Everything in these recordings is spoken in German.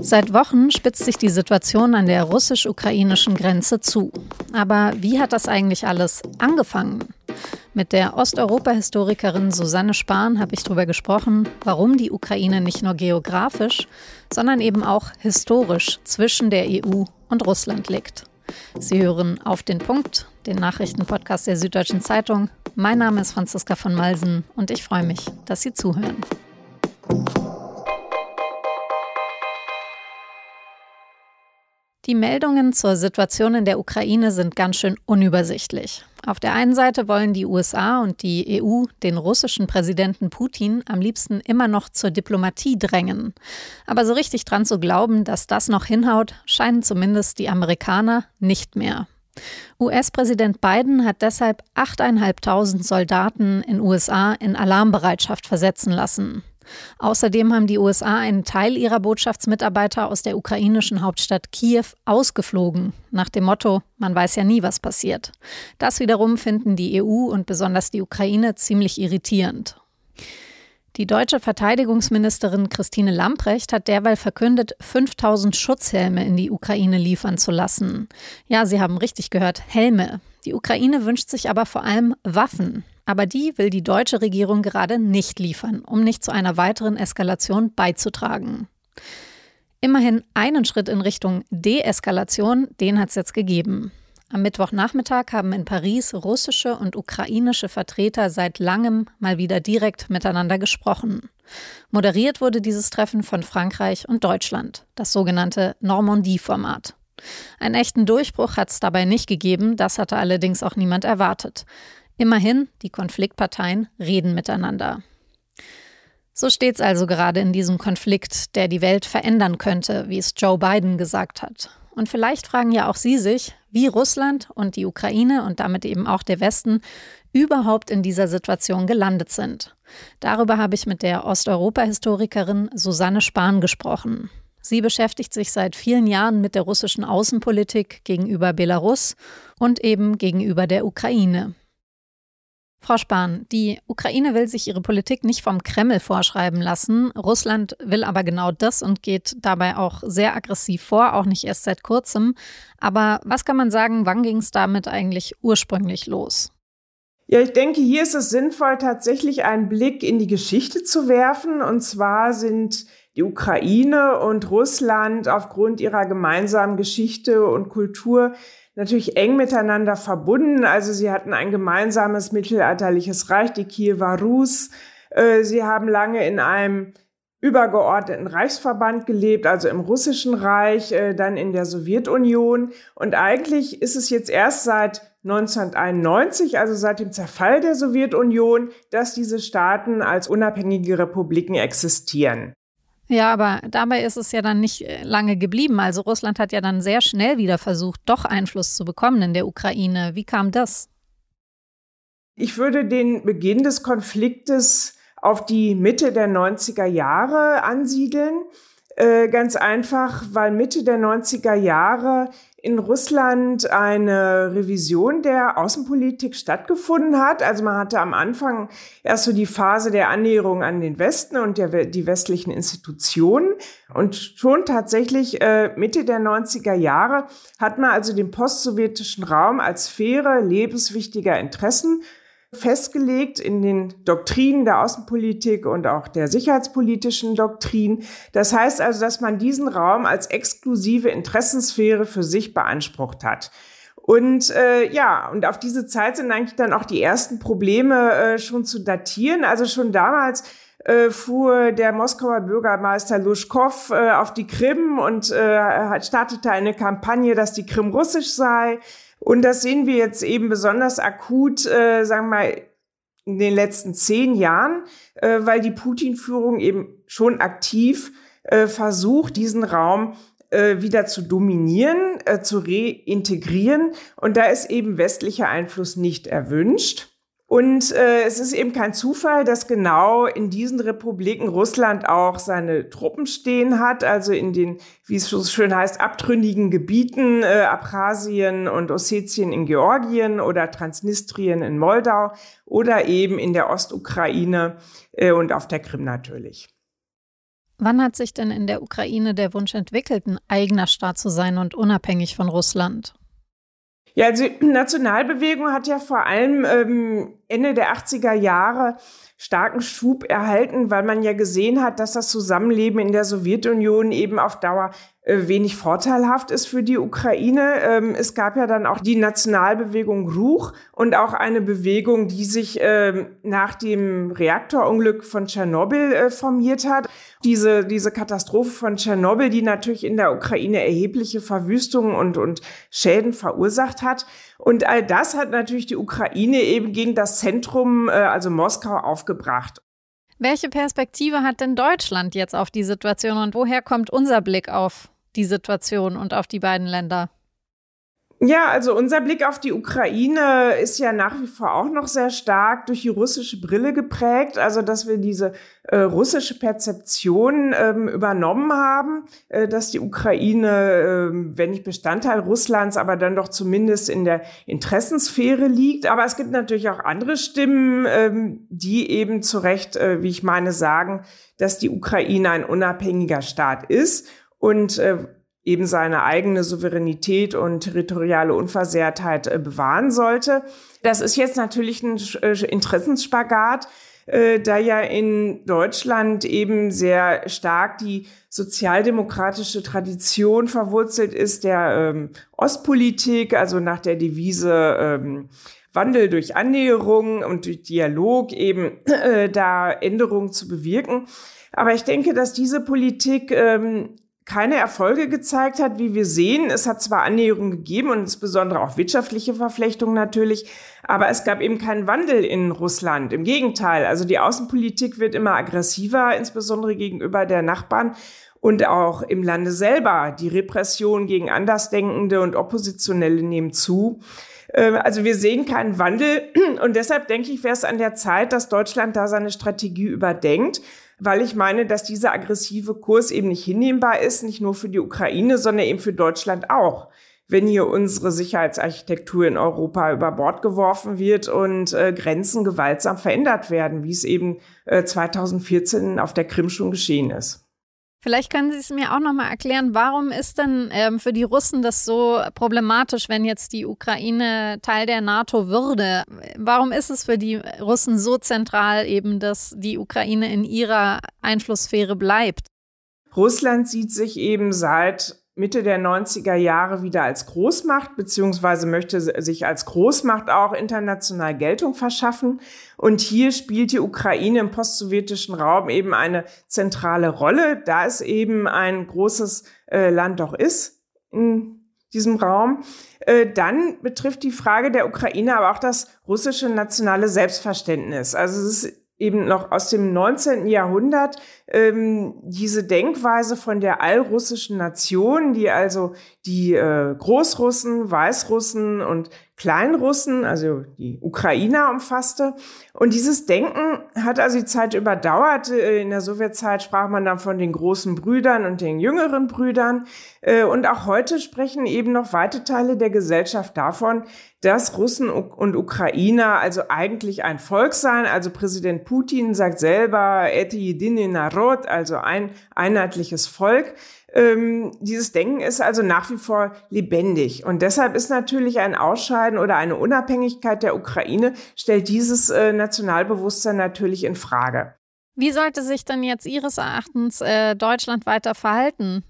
Seit Wochen spitzt sich die Situation an der russisch-ukrainischen Grenze zu. Aber wie hat das eigentlich alles angefangen? Mit der Osteuropa-Historikerin Susanne Spahn habe ich darüber gesprochen, warum die Ukraine nicht nur geografisch, sondern eben auch historisch zwischen der EU und Russland liegt. Sie hören auf den Punkt, den Nachrichtenpodcast der Süddeutschen Zeitung. Mein Name ist Franziska von Malsen und ich freue mich, dass Sie zuhören. Die Meldungen zur Situation in der Ukraine sind ganz schön unübersichtlich. Auf der einen Seite wollen die USA und die EU den russischen Präsidenten Putin am liebsten immer noch zur Diplomatie drängen. Aber so richtig dran zu glauben, dass das noch hinhaut, scheinen zumindest die Amerikaner nicht mehr. US-Präsident Biden hat deshalb 8.500 Soldaten in USA in Alarmbereitschaft versetzen lassen. Außerdem haben die USA einen Teil ihrer Botschaftsmitarbeiter aus der ukrainischen Hauptstadt Kiew ausgeflogen, nach dem Motto, man weiß ja nie, was passiert. Das wiederum finden die EU und besonders die Ukraine ziemlich irritierend. Die deutsche Verteidigungsministerin Christine Lamprecht hat derweil verkündet, 5000 Schutzhelme in die Ukraine liefern zu lassen. Ja, Sie haben richtig gehört, Helme. Die Ukraine wünscht sich aber vor allem Waffen. Aber die will die deutsche Regierung gerade nicht liefern, um nicht zu einer weiteren Eskalation beizutragen. Immerhin einen Schritt in Richtung Deeskalation, den hat es jetzt gegeben. Am Mittwochnachmittag haben in Paris russische und ukrainische Vertreter seit langem mal wieder direkt miteinander gesprochen. Moderiert wurde dieses Treffen von Frankreich und Deutschland, das sogenannte Normandie-Format. Einen echten Durchbruch hat es dabei nicht gegeben, das hatte allerdings auch niemand erwartet. Immerhin, die Konfliktparteien reden miteinander. So steht es also gerade in diesem Konflikt, der die Welt verändern könnte, wie es Joe Biden gesagt hat. Und vielleicht fragen ja auch Sie sich, wie Russland und die Ukraine und damit eben auch der Westen überhaupt in dieser Situation gelandet sind. Darüber habe ich mit der Osteuropa-Historikerin Susanne Spahn gesprochen. Sie beschäftigt sich seit vielen Jahren mit der russischen Außenpolitik gegenüber Belarus und eben gegenüber der Ukraine. Frau Spahn, die Ukraine will sich ihre Politik nicht vom Kreml vorschreiben lassen. Russland will aber genau das und geht dabei auch sehr aggressiv vor, auch nicht erst seit kurzem. Aber was kann man sagen, wann ging es damit eigentlich ursprünglich los? Ja, ich denke, hier ist es sinnvoll, tatsächlich einen Blick in die Geschichte zu werfen. Und zwar sind die Ukraine und Russland aufgrund ihrer gemeinsamen Geschichte und Kultur natürlich eng miteinander verbunden. Also sie hatten ein gemeinsames mittelalterliches Reich, die Kiewer Rus. Äh, sie haben lange in einem übergeordneten Reichsverband gelebt, also im russischen Reich, äh, dann in der Sowjetunion. Und eigentlich ist es jetzt erst seit 1991, also seit dem Zerfall der Sowjetunion, dass diese Staaten als unabhängige Republiken existieren. Ja, aber dabei ist es ja dann nicht äh, lange geblieben. Also Russland hat ja dann sehr schnell wieder versucht, doch Einfluss zu bekommen in der Ukraine. Wie kam das? Ich würde den Beginn des Konfliktes auf die Mitte der 90er Jahre ansiedeln. Äh, ganz einfach, weil Mitte der 90er Jahre in Russland eine Revision der Außenpolitik stattgefunden hat. Also man hatte am Anfang erst so die Phase der Annäherung an den Westen und der, die westlichen Institutionen. Und schon tatsächlich äh, Mitte der 90er Jahre hat man also den postsowjetischen Raum als Sphäre lebenswichtiger Interessen festgelegt in den Doktrinen der Außenpolitik und auch der sicherheitspolitischen Doktrin. Das heißt also, dass man diesen Raum als exklusive Interessensphäre für sich beansprucht hat. Und äh, ja, und auf diese Zeit sind eigentlich dann auch die ersten Probleme äh, schon zu datieren. Also schon damals äh, fuhr der Moskauer Bürgermeister Luschkow äh, auf die Krim und äh, startete eine Kampagne, dass die Krim russisch sei. Und das sehen wir jetzt eben besonders akut, äh, sagen wir mal, in den letzten zehn Jahren, äh, weil die Putin-Führung eben schon aktiv äh, versucht, diesen Raum äh, wieder zu dominieren, äh, zu reintegrieren. Und da ist eben westlicher Einfluss nicht erwünscht. Und äh, es ist eben kein Zufall, dass genau in diesen Republiken Russland auch seine Truppen stehen hat, also in den, wie es so schön heißt, abtrünnigen Gebieten, äh, Abchasien und Ossetien in Georgien oder Transnistrien in Moldau oder eben in der Ostukraine äh, und auf der Krim natürlich. Wann hat sich denn in der Ukraine der Wunsch entwickelt, ein eigener Staat zu sein und unabhängig von Russland? Ja, also die Nationalbewegung hat ja vor allem ähm, Ende der 80er Jahre starken Schub erhalten, weil man ja gesehen hat, dass das Zusammenleben in der Sowjetunion eben auf Dauer äh, wenig vorteilhaft ist für die Ukraine. Ähm, es gab ja dann auch die Nationalbewegung Ruch und auch eine Bewegung, die sich ähm, nach dem Reaktorunglück von Tschernobyl äh, formiert hat. Diese, diese Katastrophe von Tschernobyl, die natürlich in der Ukraine erhebliche Verwüstungen und, und Schäden verursacht hat. Und all das hat natürlich die Ukraine eben gegen das Zentrum, äh, also Moskau, aufgebracht. Welche Perspektive hat denn Deutschland jetzt auf die Situation und woher kommt unser Blick auf die Situation und auf die beiden Länder? Ja, also unser Blick auf die Ukraine ist ja nach wie vor auch noch sehr stark durch die russische Brille geprägt. Also, dass wir diese äh, russische Perzeption ähm, übernommen haben, äh, dass die Ukraine, äh, wenn nicht Bestandteil Russlands, aber dann doch zumindest in der Interessensphäre liegt. Aber es gibt natürlich auch andere Stimmen, ähm, die eben zu Recht, äh, wie ich meine, sagen, dass die Ukraine ein unabhängiger Staat ist und äh, eben seine eigene Souveränität und territoriale Unversehrtheit äh, bewahren sollte. Das ist jetzt natürlich ein äh, Interessensspagat, äh, da ja in Deutschland eben sehr stark die sozialdemokratische Tradition verwurzelt ist der ähm, Ostpolitik, also nach der Devise ähm, Wandel durch Annäherung und durch Dialog eben äh, da Änderungen zu bewirken. Aber ich denke, dass diese Politik ähm, keine Erfolge gezeigt hat, wie wir sehen. Es hat zwar Annäherungen gegeben und insbesondere auch wirtschaftliche Verflechtungen natürlich, aber es gab eben keinen Wandel in Russland. Im Gegenteil, also die Außenpolitik wird immer aggressiver, insbesondere gegenüber der Nachbarn und auch im Lande selber. Die Repression gegen Andersdenkende und Oppositionelle nehmen zu. Ähm, also wir sehen keinen Wandel und deshalb denke ich, wäre es an der Zeit, dass Deutschland da seine Strategie überdenkt weil ich meine, dass dieser aggressive Kurs eben nicht hinnehmbar ist, nicht nur für die Ukraine, sondern eben für Deutschland auch. Wenn hier unsere Sicherheitsarchitektur in Europa über Bord geworfen wird und äh, Grenzen gewaltsam verändert werden, wie es eben äh, 2014 auf der Krim schon geschehen ist. Vielleicht können Sie es mir auch noch mal erklären, warum ist denn ähm, für die Russen das so problematisch, wenn jetzt die Ukraine Teil der NATO würde? Warum ist es für die Russen so zentral eben, dass die Ukraine in ihrer Einflusssphäre bleibt? Russland sieht sich eben seit Mitte der 90er Jahre wieder als Großmacht, beziehungsweise möchte sich als Großmacht auch international Geltung verschaffen. Und hier spielt die Ukraine im postsowjetischen Raum eben eine zentrale Rolle, da es eben ein großes äh, Land doch ist in diesem Raum. Äh, dann betrifft die Frage der Ukraine aber auch das russische nationale Selbstverständnis. Also es ist eben noch aus dem 19. Jahrhundert ähm, diese Denkweise von der allrussischen Nation, die also die äh, Großrussen, Weißrussen und Kleinrussen, also die Ukrainer umfasste. Und dieses Denken hat also die Zeit überdauert. Äh, in der Sowjetzeit sprach man dann von den großen Brüdern und den jüngeren Brüdern. Äh, und auch heute sprechen eben noch weite Teile der Gesellschaft davon, dass Russen und Ukrainer also eigentlich ein Volk seien. Also Präsident Putin sagt selber, Eti jedine Narod, also ein einheitliches Volk. Ähm, dieses Denken ist also nach wie vor lebendig. Und deshalb ist natürlich ein Ausscheiden oder eine Unabhängigkeit der Ukraine, stellt dieses äh, Nationalbewusstsein natürlich in Frage. Wie sollte sich denn jetzt Ihres Erachtens äh, Deutschland weiter verhalten?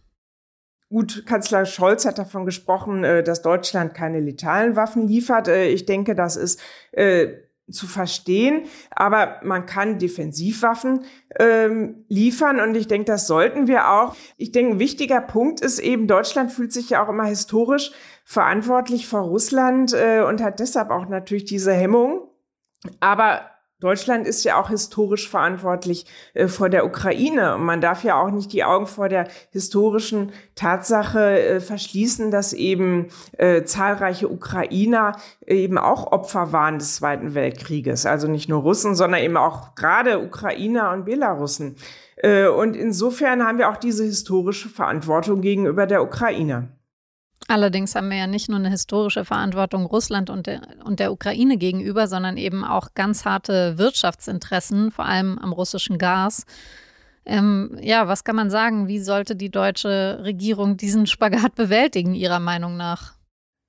Gut, Kanzler Scholz hat davon gesprochen, äh, dass Deutschland keine letalen Waffen liefert. Äh, ich denke, das ist äh, zu verstehen, aber man kann Defensivwaffen ähm, liefern und ich denke, das sollten wir auch. Ich denke, ein wichtiger Punkt ist eben, Deutschland fühlt sich ja auch immer historisch verantwortlich vor Russland äh, und hat deshalb auch natürlich diese Hemmung. Aber Deutschland ist ja auch historisch verantwortlich äh, vor der Ukraine. Und man darf ja auch nicht die Augen vor der historischen Tatsache äh, verschließen, dass eben äh, zahlreiche Ukrainer eben auch Opfer waren des Zweiten Weltkrieges. Also nicht nur Russen, sondern eben auch gerade Ukrainer und Belarussen. Äh, und insofern haben wir auch diese historische Verantwortung gegenüber der Ukraine. Allerdings haben wir ja nicht nur eine historische Verantwortung Russland und der, und der Ukraine gegenüber, sondern eben auch ganz harte Wirtschaftsinteressen, vor allem am russischen Gas. Ähm, ja, was kann man sagen? Wie sollte die deutsche Regierung diesen Spagat bewältigen, Ihrer Meinung nach?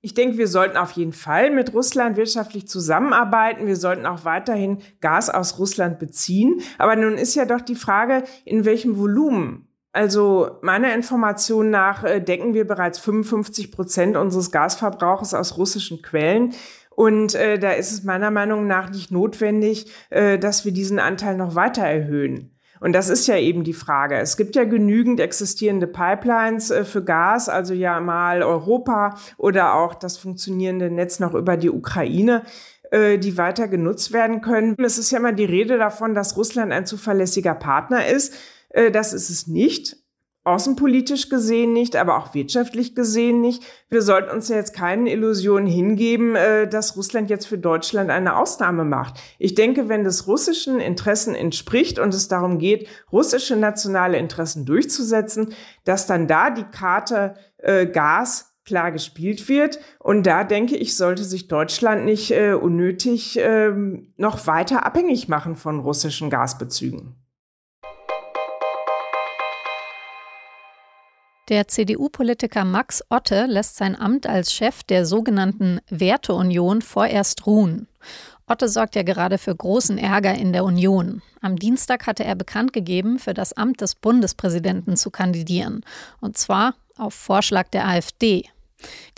Ich denke, wir sollten auf jeden Fall mit Russland wirtschaftlich zusammenarbeiten. Wir sollten auch weiterhin Gas aus Russland beziehen. Aber nun ist ja doch die Frage, in welchem Volumen. Also meiner Information nach äh, decken wir bereits 55 Prozent unseres Gasverbrauchs aus russischen Quellen. Und äh, da ist es meiner Meinung nach nicht notwendig, äh, dass wir diesen Anteil noch weiter erhöhen. Und das ist ja eben die Frage. Es gibt ja genügend existierende Pipelines äh, für Gas, also ja mal Europa oder auch das funktionierende Netz noch über die Ukraine äh, die weiter genutzt werden können. Es ist ja immer die Rede davon, dass Russland ein zuverlässiger Partner ist. Äh, das ist es nicht außenpolitisch gesehen nicht, aber auch wirtschaftlich gesehen nicht. Wir sollten uns ja jetzt keine Illusionen hingeben, äh, dass Russland jetzt für Deutschland eine Ausnahme macht. Ich denke, wenn das russischen Interessen entspricht und es darum geht, russische nationale Interessen durchzusetzen, dass dann da die Karte äh, Gas klar gespielt wird. Und da denke ich, sollte sich Deutschland nicht unnötig äh, noch weiter abhängig machen von russischen Gasbezügen. Der CDU-Politiker Max Otte lässt sein Amt als Chef der sogenannten Werteunion vorerst ruhen. Otte sorgt ja gerade für großen Ärger in der Union. Am Dienstag hatte er bekannt gegeben, für das Amt des Bundespräsidenten zu kandidieren. Und zwar auf Vorschlag der AfD.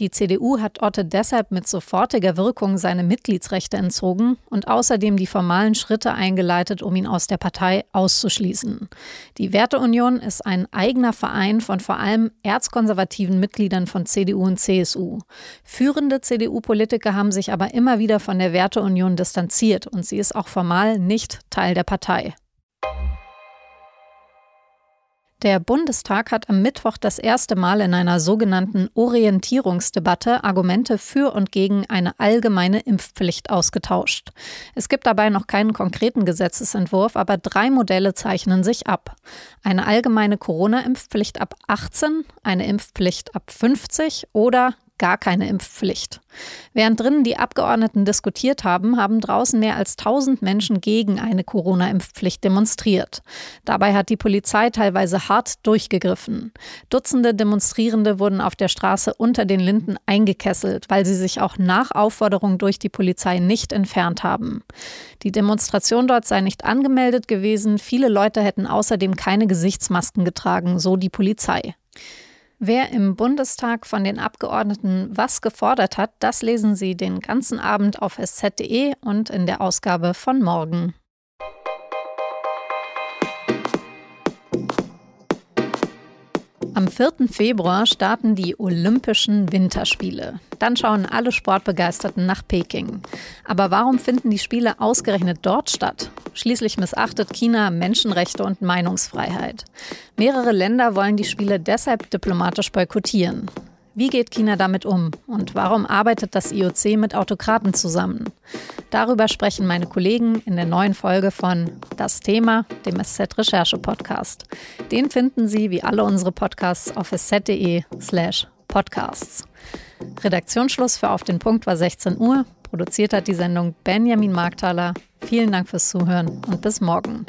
Die CDU hat Otte deshalb mit sofortiger Wirkung seine Mitgliedsrechte entzogen und außerdem die formalen Schritte eingeleitet, um ihn aus der Partei auszuschließen. Die Werteunion ist ein eigener Verein von vor allem erzkonservativen Mitgliedern von CDU und CSU. Führende CDU-Politiker haben sich aber immer wieder von der Werteunion distanziert und sie ist auch formal nicht Teil der Partei. Der Bundestag hat am Mittwoch das erste Mal in einer sogenannten Orientierungsdebatte Argumente für und gegen eine allgemeine Impfpflicht ausgetauscht. Es gibt dabei noch keinen konkreten Gesetzesentwurf, aber drei Modelle zeichnen sich ab. Eine allgemeine Corona-Impfpflicht ab 18, eine Impfpflicht ab 50 oder gar keine Impfpflicht. Während drinnen die Abgeordneten diskutiert haben, haben draußen mehr als 1000 Menschen gegen eine Corona-Impfpflicht demonstriert. Dabei hat die Polizei teilweise hart durchgegriffen. Dutzende Demonstrierende wurden auf der Straße unter den Linden eingekesselt, weil sie sich auch nach Aufforderung durch die Polizei nicht entfernt haben. Die Demonstration dort sei nicht angemeldet gewesen, viele Leute hätten außerdem keine Gesichtsmasken getragen, so die Polizei. Wer im Bundestag von den Abgeordneten was gefordert hat, das lesen Sie den ganzen Abend auf sz.de und in der Ausgabe von morgen. Am 4. Februar starten die Olympischen Winterspiele. Dann schauen alle Sportbegeisterten nach Peking. Aber warum finden die Spiele ausgerechnet dort statt? Schließlich missachtet China Menschenrechte und Meinungsfreiheit. Mehrere Länder wollen die Spiele deshalb diplomatisch boykottieren. Wie geht China damit um und warum arbeitet das IOC mit Autokraten zusammen? Darüber sprechen meine Kollegen in der neuen Folge von Das Thema, dem SZ Recherche Podcast. Den finden Sie wie alle unsere Podcasts auf sz.de/slash podcasts. Redaktionsschluss für Auf den Punkt war 16 Uhr. Produziert hat die Sendung Benjamin Markthaler. Vielen Dank fürs Zuhören und bis morgen.